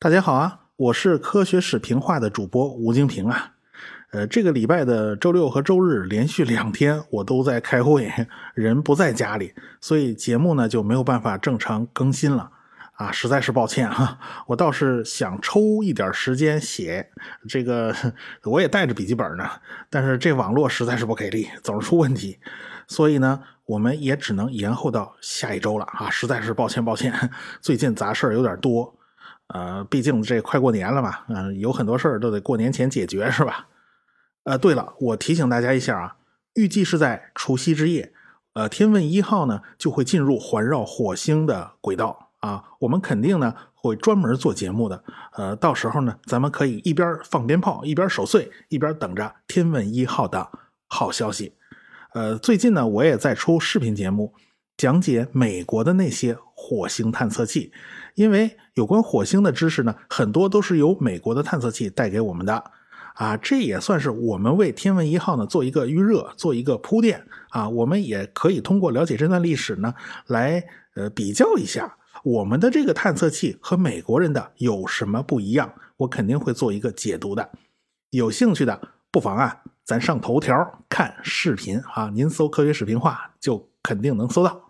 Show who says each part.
Speaker 1: 大家好啊，我是科学史评话的主播吴京平啊。呃，这个礼拜的周六和周日连续两天我都在开会，人不在家里，所以节目呢就没有办法正常更新了啊，实在是抱歉哈。我倒是想抽一点时间写这个，我也带着笔记本呢，但是这网络实在是不给力，总是出问题，所以呢，我们也只能延后到下一周了啊，实在是抱歉抱歉，最近杂事有点多。呃，毕竟这快过年了嘛，嗯，有很多事儿都得过年前解决，是吧？呃，对了，我提醒大家一下啊，预计是在除夕之夜，呃，天问一号呢就会进入环绕火星的轨道啊，我们肯定呢会专门做节目的，呃，到时候呢，咱们可以一边放鞭炮，一边守岁，一边等着天问一号的好消息。呃，最近呢，我也在出视频节目，讲解美国的那些火星探测器。因为有关火星的知识呢，很多都是由美国的探测器带给我们的，啊，这也算是我们为天文一号呢做一个预热，做一个铺垫啊。我们也可以通过了解这段历史呢，来呃比较一下我们的这个探测器和美国人的有什么不一样。我肯定会做一个解读的，有兴趣的不妨啊，咱上头条看视频啊，您搜“科学视频化”就肯定能搜到。